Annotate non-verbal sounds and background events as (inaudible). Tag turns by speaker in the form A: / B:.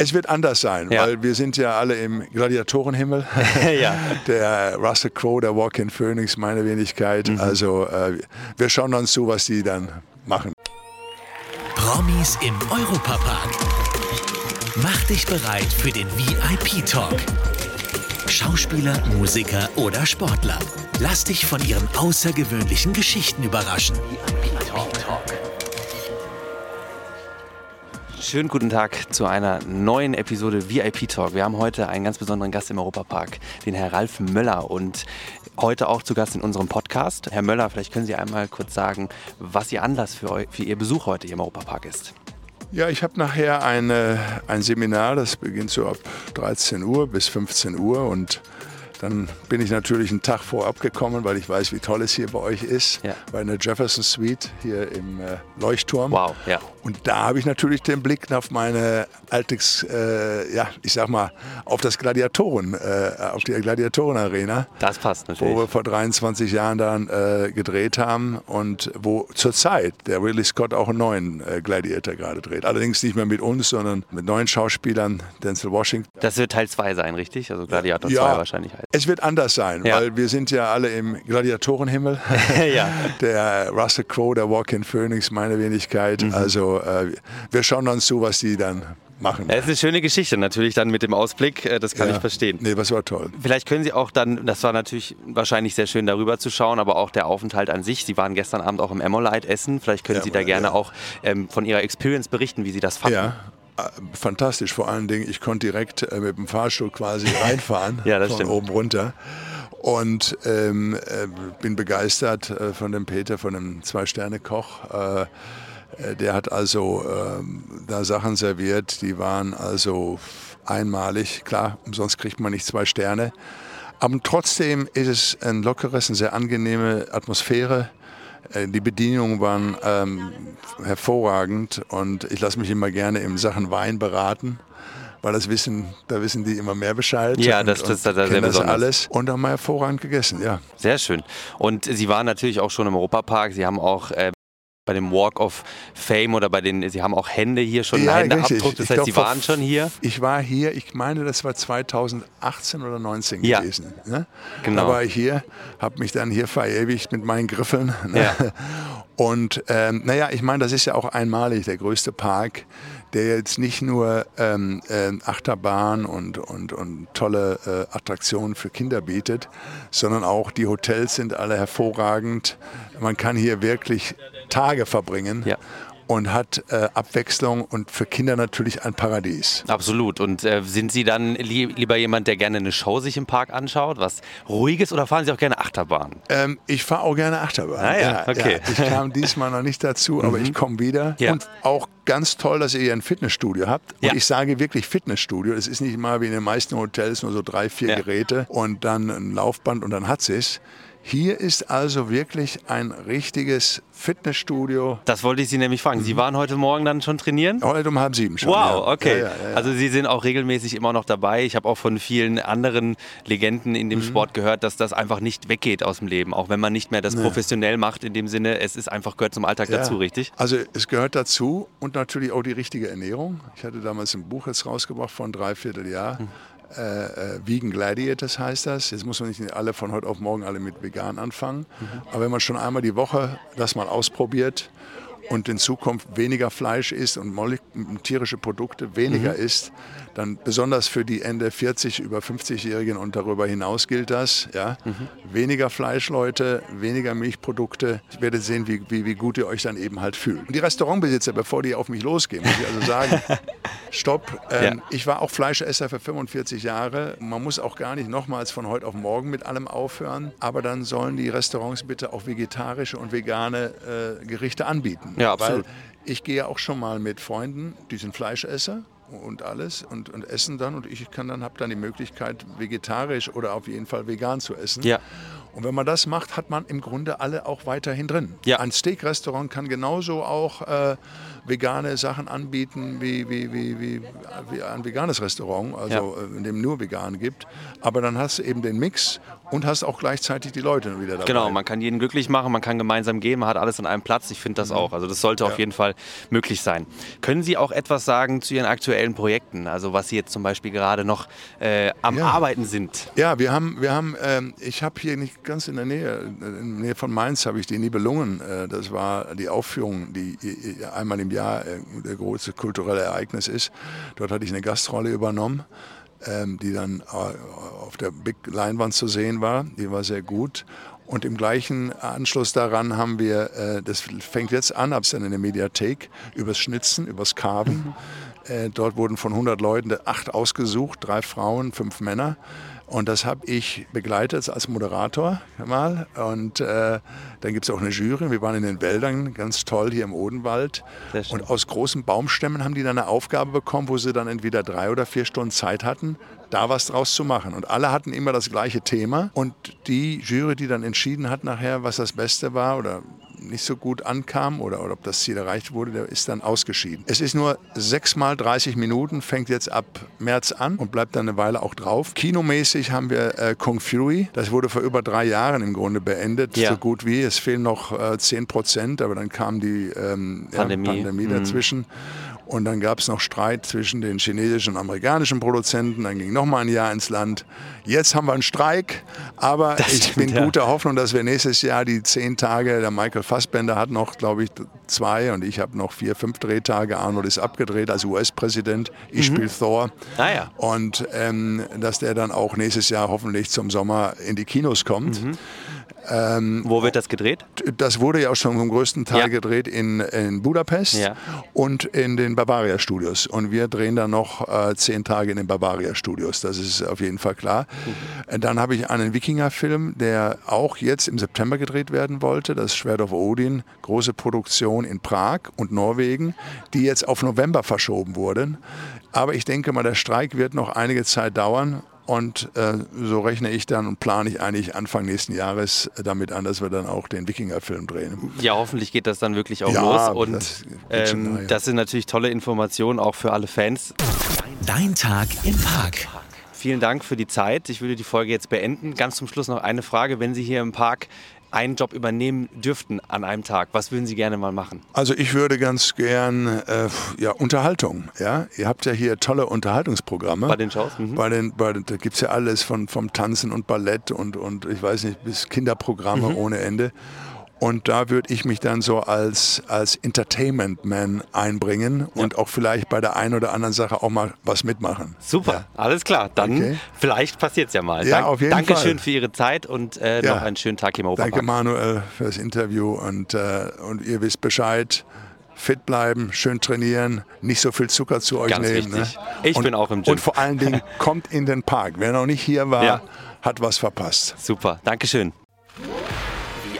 A: Es wird anders sein,
B: Ja.
A: weil wir sind ja alle im Gladiatorenhimmel. (laughs)
B: Ja.
A: Der Russell Crowe, der Walk-in Phoenix, meine Wenigkeit.
B: Mhm.
A: Also äh, wir schauen uns zu, was die dann machen.
C: Promis im Europapark. Mach dich bereit für den VIP-Talk. Schauspieler, Musiker oder Sportler. Lass dich von ihren außergewöhnlichen Geschichten überraschen.
B: Schönen guten Tag zu einer neuen Episode VIP Talk. Wir haben heute einen ganz besonderen Gast im Europapark, den Herr Ralf Möller und heute auch zu Gast in unserem Podcast. Herr Möller, vielleicht können Sie einmal kurz sagen, was Ihr Anlass für, für Ihr Besuch heute hier im Europapark ist.
A: Ja, ich habe nachher eine, ein Seminar, das beginnt so ab 13 Uhr bis 15 Uhr und dann bin ich natürlich einen Tag vorab gekommen, weil ich weiß, wie toll es hier bei euch ist,
B: Ja.
A: bei einer Jefferson Suite hier im äh, Leuchtturm.
B: Wow, ja.
A: Und da habe ich natürlich den Blick auf meine Alltags, äh, ja, ich sag mal, auf das Gladiatoren, äh, auf die Gladiatorenarena,
B: Das passt
A: wo
B: natürlich.
A: wir vor 23 Jahren dann äh, gedreht haben und wo zurzeit der Ridley Scott auch einen neuen äh, Gladiator gerade dreht. Allerdings nicht mehr mit uns, sondern mit neuen Schauspielern, Denzel Washington.
B: Das wird Teil 2 sein, richtig? Also Gladiator
A: Ja.
B: 2 wahrscheinlich halt.
A: Es wird anders sein,
B: Ja.
A: weil wir sind ja alle im Gladiatorenhimmel. (laughs)
B: ja.
A: Der Russell Crowe, der Walk-in Phoenix, meine Wenigkeit.
B: Mhm.
A: Also äh, wir schauen uns zu, was die dann machen.
B: Es ist eine schöne Geschichte natürlich dann mit dem Ausblick, äh, das kann
A: Ja.
B: ich verstehen.
A: Nee, das war toll.
B: Vielleicht können Sie auch dann, das war natürlich wahrscheinlich sehr schön darüber zu schauen, aber auch der Aufenthalt an sich. Sie waren gestern Abend auch im Emolite essen. Vielleicht können Sie da
A: Ja,
B: gerne
A: ja.
B: auch ähm, von Ihrer Experience berichten, wie Sie das fanden.
A: Ja, äh, fantastisch. Vor allen Dingen, ich konnte direkt äh, mit dem Fahrstuhl quasi (laughs) reinfahren,
B: Ja, das
A: von
B: stimmt.
A: oben runter. Und ähm, äh, bin begeistert äh, von dem Peter, von dem Zwei-Sterne-Koch. Äh, der hat also ähm, da Sachen serviert, die waren also einmalig. Klar, umsonst kriegt man nicht zwei Sterne. Aber trotzdem ist es ein lockeres, eine sehr angenehme Atmosphäre. Äh, Die Bedienungen waren ähm, hervorragend und ich lasse mich immer gerne in Sachen Wein beraten, weil das wissen, da wissen die immer mehr Bescheid.
B: Ja,
A: und,
B: das- das ist da
A: und
B: sehr
A: kennen das alles und haben hervorragend gegessen, ja.
B: Sehr schön. Und Sie waren natürlich auch schon im Europapark. Sie haben auch äh, bei dem Walk of Fame oder bei den, Sie haben auch Hände hier schon,
A: Ja,
B: Händeabdruck. Das
A: Ich
B: heißt,
A: glaub,
B: Sie waren schon hier.
A: Ich war hier, ich meine, das war 2018 oder 19
B: Ja.
A: gewesen. Ne?
B: Genau.
A: Da war ich hier, habe mich dann hier verewigt mit meinen Griffeln. Ne?
B: Ja. (laughs)
A: Und ähm, naja, ich meine, das ist ja auch einmalig der größte Park, der jetzt nicht nur ähm, äh, Achterbahn und, und, und tolle äh, Attraktionen für Kinder bietet, sondern auch die Hotels sind alle hervorragend. Man kann hier wirklich Tage verbringen.
B: Ja.
A: Und hat äh, Abwechslung und für Kinder natürlich ein Paradies.
B: Absolut. Und äh, sind Sie dann li lieber jemand, der gerne eine Show sich im Park anschaut, was ruhiges, oder fahren Sie auch gerne Achterbahn?
A: Ähm, ich fahre auch gerne Achterbahn.
B: Ah ja, okay. Mhm.
A: Ich kam (laughs) diesmal noch nicht dazu, aber ich komme wieder.
B: Ja.
A: Und auch ganz toll, dass ihr hier ein Fitnessstudio habt. Und
B: Ja.
A: ich sage wirklich Fitnessstudio. Es ist nicht mal wie in den meisten Hotels nur so drei, vier
B: Ja.
A: Geräte und dann ein Laufband und dann hat es. Hier ist also wirklich ein richtiges Fitnessstudio.
B: Das wollte ich Sie nämlich fragen. Sie waren heute Morgen dann schon trainieren?
A: Heute um halb sieben schon.
B: Wow,
A: ja.
B: okay.
A: Ja, ja.
B: Also Sie sind auch regelmäßig immer noch dabei. Ich habe auch von vielen anderen Legenden in
A: Mhm.
B: dem Sport gehört, dass das einfach nicht weggeht aus dem Leben, auch wenn man nicht mehr das professionell macht in dem Sinne. Es ist einfach gehört zum Alltag dazu, richtig?
A: Also es gehört dazu und natürlich auch die richtige Ernährung. Ich hatte damals ein Buch jetzt rausgebracht vor ein Dreivierteljahr.
B: Hm.
A: Äh, äh, Vegan Gladiators heißt das. Jetzt muss man nicht alle von heute auf morgen alle mit vegan anfangen.
B: Mhm.
A: Aber wenn man schon einmal die Woche das mal ausprobiert und in Zukunft weniger Fleisch isst und tierische Produkte weniger
B: Mhm.
A: isst, dann besonders für die Ende 40, über 50-Jährigen und darüber hinaus gilt das. Ja?
B: Mhm.
A: Weniger Fleisch, Leute, weniger Milchprodukte. Ich werde sehen, wie, wie, wie gut ihr euch dann eben halt fühlt. Und die Restaurantbesitzer, bevor die auf mich losgehen, muss ich also sagen, (laughs) stopp. Ähm,
B: Ja.
A: Ich war auch Fleischesser für 45 Jahre. Man muss auch gar nicht nochmals von heute auf morgen mit allem aufhören. Aber dann sollen die Restaurants bitte auch vegetarische und vegane äh, Gerichte anbieten.
B: Ja, absolut.
A: Weil ich gehe auch schon mal mit Freunden, die sind Fleischesser und alles und, und essen dann und ich kann dann habe dann die Möglichkeit vegetarisch oder auf jeden Fall vegan zu essen.
B: Ja.
A: Und wenn man das macht, hat man im Grunde alle auch weiterhin drin.
B: Ja.
A: Ein Steak-Restaurant kann genauso auch äh, vegane Sachen anbieten wie, wie, wie, wie, wie ein veganes Restaurant, also äh, in dem nur vegan gibt. Aber dann hast du eben den Mix und hast auch gleichzeitig die Leute wieder dabei.
B: Genau, man kann jeden glücklich machen, man kann gemeinsam gehen, man hat alles an einem Platz. Ich finde das auch. Also das sollte auf jeden Fall möglich sein. Können Sie auch etwas sagen zu Ihren aktuellen Projekten? Also was Sie jetzt zum Beispiel gerade noch äh, am
A: Ja.
B: Arbeiten sind?
A: Ja, wir haben, wir haben, ähm, ich habe hier nicht ganz in der Nähe, in der Nähe von Mainz habe ich die Nibelungen. Äh, das war die Aufführung, die äh, einmal im Jahr äh, der große kulturelle Ereignis ist. Dort hatte ich eine Gastrolle übernommen, ähm, die dann äh, auf der Big Leinwand zu sehen war. Die war sehr gut. Und im gleichen Anschluss daran haben wir, äh, das fängt jetzt an, dann in der Mediathek, übers Schnitzen, übers Carven. Äh, dort wurden von 100 Leuten acht ausgesucht, drei Frauen, fünf Männer. Und das habe ich begleitet als Moderator mal. Und äh, dann gibt es auch eine Jury. Wir waren in den Wäldern, ganz toll hier im Odenwald. Und aus großen Baumstämmen haben die dann eine Aufgabe bekommen, wo sie dann entweder drei oder vier Stunden Zeit hatten, da was draus zu machen. Und alle hatten immer das gleiche Thema. Und die Jury, die dann entschieden hat nachher, was das Beste war oder nicht so gut ankam oder, oder ob das Ziel erreicht wurde, der ist dann ausgeschieden. Es ist nur sechs mal 30 Minuten, fängt jetzt ab März an und bleibt dann eine Weile auch drauf. Kinomäßig haben wir äh, Kung Fury. Das wurde vor über drei Jahren im Grunde beendet,
B: Ja.
A: so gut wie. Es fehlen noch äh, 10 Prozent, aber dann kam die ähm,
B: Pandemie.
A: Ja, Pandemie
B: Mhm.
A: Und dann gab es noch Streit zwischen den chinesischen und amerikanischen Produzenten. Dann ging noch mal ein Jahr ins Land. Jetzt haben wir einen Streik, aber
B: Das
A: ich
B: stimmt,
A: bin
B: ja.
A: guter Hoffnung, dass wir nächstes Jahr die zehn Tage, der Michael Fassbender hat noch, glaube ich, zwei und ich habe noch vier, fünf Drehtage. Arnold ist abgedreht als US-Präsident. Ich spiele Thor.
B: Ah ja.
A: Und ähm, dass der dann auch nächstes Jahr hoffentlich zum Sommer in die Kinos kommt.
B: Wo wird das gedreht?
A: Das wurde ja auch schon zum größten Teil
B: Ja.
A: gedreht in, in Budapest
B: Ja.
A: und in den Bavaria Studios. Und wir drehen dann noch äh, zehn Tage in den Bavaria Studios. Das ist auf jeden Fall klar. Äh, Dann habe ich einen Wikinger-Film, der auch jetzt im September gedreht werden wollte. Das Schwert of Odin, große Produktion in Prag und Norwegen, die jetzt auf November verschoben wurden. Aber ich denke mal, der Streik wird noch einige Zeit dauern. Und äh, so rechne ich dann und plane ich eigentlich Anfang nächsten Jahres äh, damit an, dass wir dann auch den Wikinger-Film drehen.
B: Ja, hoffentlich geht das dann wirklich auch
A: Ja,
B: los. Und
A: das
B: ähm,
A: nahe.
B: das sind natürlich tolle Informationen auch für alle Fans.
C: Dein Tag im Park.
B: Vielen Dank für die Zeit. Ich würde die Folge jetzt beenden. Ganz zum Schluss noch eine Frage. Wenn Sie hier im Park einen Job übernehmen dürften an einem Tag, was würden Sie gerne mal machen?
A: Also ich würde ganz gern äh, ja, Unterhaltung. Ja? Ihr habt ja hier tolle Unterhaltungsprogramme.
B: Bei den Shows? Mhm.
A: Bei den, bei den, da gibt es ja alles von, vom Tanzen und Ballett und, und ich weiß nicht, bis Kinderprogramme
B: Mhm.
A: ohne Ende. Und da würde ich mich dann so als, als Entertainment-Man einbringen und auch vielleicht bei der einen oder anderen Sache auch mal was mitmachen.
B: Super, alles klar. Dann
A: Okay.
B: vielleicht passiert es ja mal.
A: Ja, auf jeden
B: Dankeschön
A: Fall.
B: für Ihre Zeit und äh,
A: Ja.
B: noch einen schönen Tag hier im Europapark.
A: Danke Manuel für das Interview und, äh, und ihr wisst Bescheid. Fit bleiben, schön trainieren, nicht so viel Zucker zu euch
B: Ganz
A: nehmen. Ne?
B: Ich
A: und,
B: bin auch im Gym.
A: Und vor allen Dingen (laughs) kommt in den Park. Wer noch nicht hier war,
B: Ja.
A: hat was verpasst.
B: Super, Dankeschön.